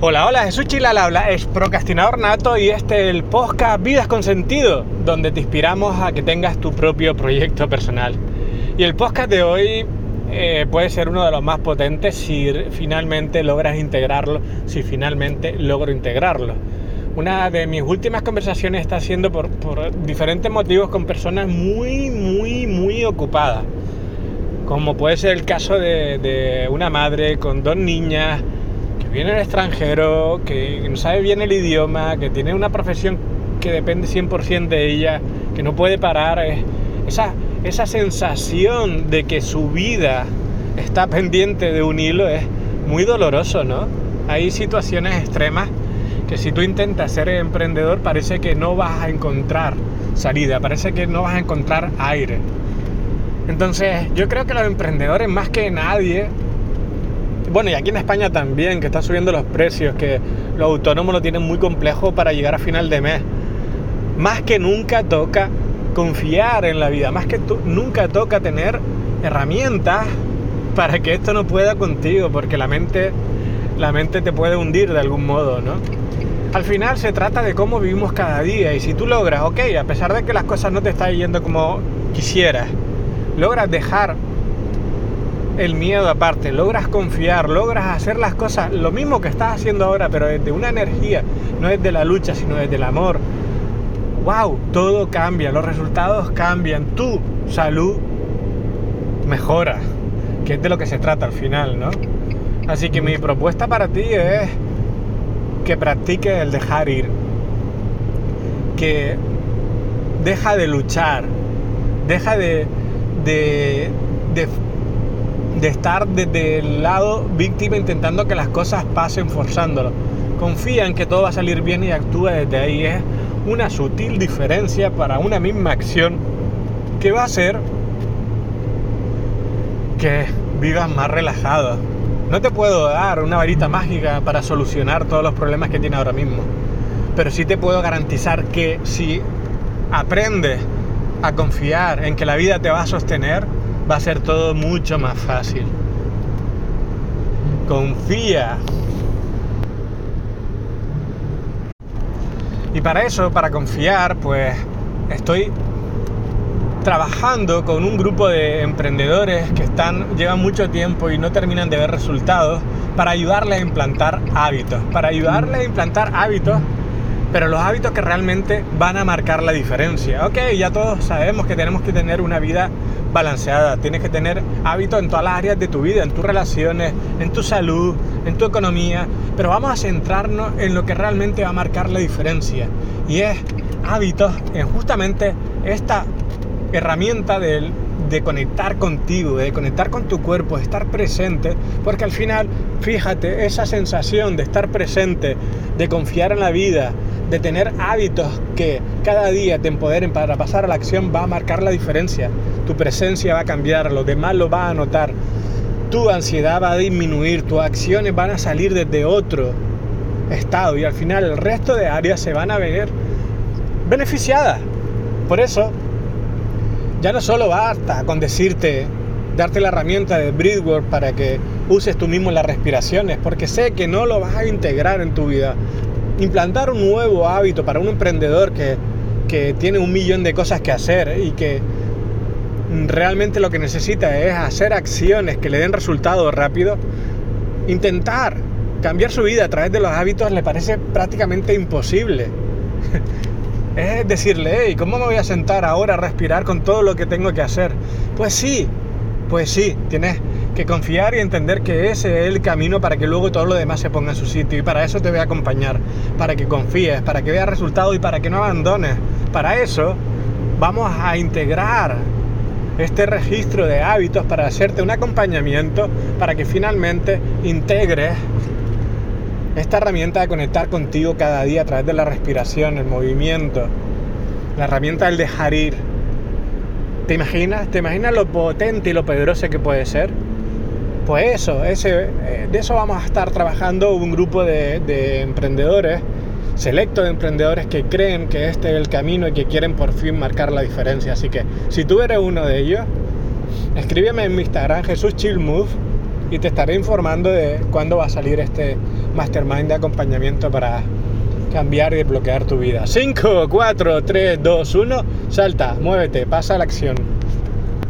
Hola, hola, Jesús Chilal habla, es procrastinador nato y este es el podcast Vidas con Sentido, donde te inspiramos a que tengas tu propio proyecto personal. Y el podcast de hoy eh, puede ser uno de los más potentes si finalmente logras integrarlo, si finalmente logro integrarlo. Una de mis últimas conversaciones está siendo por, diferentes motivos con personas muy, muy, muy ocupadas. Como puede ser el caso de, de una madre con dos niñas, viene el extranjero, que no sabe bien el idioma, que tiene una profesión que depende 100% de ella, que no puede parar, esa, esa sensación de que su vida está pendiente de un hilo es muy doloroso, ¿no? Hay situaciones extremas que si tú intentas ser emprendedor parece que no vas a encontrar salida, parece que no vas a encontrar aire. Entonces yo creo que los emprendedores más que nadie bueno, y aquí en España también, que está subiendo los precios, que los autónomos lo tienen muy complejo para llegar a final de mes. Más que nunca toca confiar en la vida, más que nunca toca tener herramientas para que esto no pueda contigo, porque la mente, la mente te puede hundir de algún modo, ¿no? Al final se trata de cómo vivimos cada día y si tú logras, ok, a pesar de que las cosas no te están yendo como quisieras, logras dejar el miedo aparte, logras confiar, logras hacer las cosas, lo mismo que estás haciendo ahora, pero desde una energía, no desde la lucha, sino desde el amor. ¡Wow! Todo cambia, los resultados cambian, tu salud mejora, que es de lo que se trata al final, ¿no? Así que mi propuesta para ti es que practiques el dejar ir, que deja de luchar, deja de, de, de de estar desde el lado víctima intentando que las cosas pasen forzándolo. Confía en que todo va a salir bien y actúa desde ahí. Es una sutil diferencia para una misma acción que va a hacer que vivas más relajado. No te puedo dar una varita mágica para solucionar todos los problemas que tienes ahora mismo, pero sí te puedo garantizar que si aprendes a confiar en que la vida te va a sostener, va a ser todo mucho más fácil. Confía. Y para eso, para confiar, pues estoy trabajando con un grupo de emprendedores que están llevan mucho tiempo y no terminan de ver resultados para ayudarles a implantar hábitos, para ayudarles a implantar hábitos pero los hábitos que realmente van a marcar la diferencia. Ok, ya todos sabemos que tenemos que tener una vida balanceada, tienes que tener hábitos en todas las áreas de tu vida, en tus relaciones, en tu salud, en tu economía, pero vamos a centrarnos en lo que realmente va a marcar la diferencia. Y es hábitos en justamente esta herramienta del de conectar contigo, de conectar con tu cuerpo, de estar presente, porque al final, fíjate, esa sensación de estar presente, de confiar en la vida, de tener hábitos que cada día te empoderen para pasar a la acción va a marcar la diferencia. Tu presencia va a cambiar, los demás lo van a notar. Tu ansiedad va a disminuir, tus acciones van a salir desde otro estado y al final el resto de áreas se van a ver beneficiadas. Por eso, ya no solo basta con decirte, darte la herramienta de Breathwork para que uses tú mismo las respiraciones, porque sé que no lo vas a integrar en tu vida implantar un nuevo hábito para un emprendedor que, tiene un millón de cosas que hacer y que realmente lo que necesita es hacer acciones que le den resultados rápido, intentar cambiar su vida a través de los hábitos le parece prácticamente imposible. es decirle, hey, ¿cómo me voy a sentar ahora a respirar con todo lo que tengo que hacer? Pues sí, pues sí, tienes que confiar y entender que ese es el camino para que luego todo lo demás se ponga en su sitio. Y para eso te voy a acompañar, para que confíes, para que veas resultados y para que no abandones. Para eso vamos a integrar este registro de hábitos para hacerte un acompañamiento para que finalmente integres esta herramienta de conectar contigo cada día a través de la respiración, el movimiento, la herramienta del dejar ir, ¿Te imaginas? ¿Te imaginas lo potente y lo poderoso que puede ser? Pues eso, ese, eh, de eso vamos a estar trabajando un grupo de, emprendedores, selecto de emprendedores que creen que este es el camino y que quieren por fin marcar la diferencia. Así que si tú eres uno de ellos, escríbeme en mi Instagram Jesús Chill y te estaré informando de cuándo va a salir este mastermind de acompañamiento para cambiar y desbloquear tu vida. 5, 4, 3, 2, 1, salta, muévete, pasa a la acción.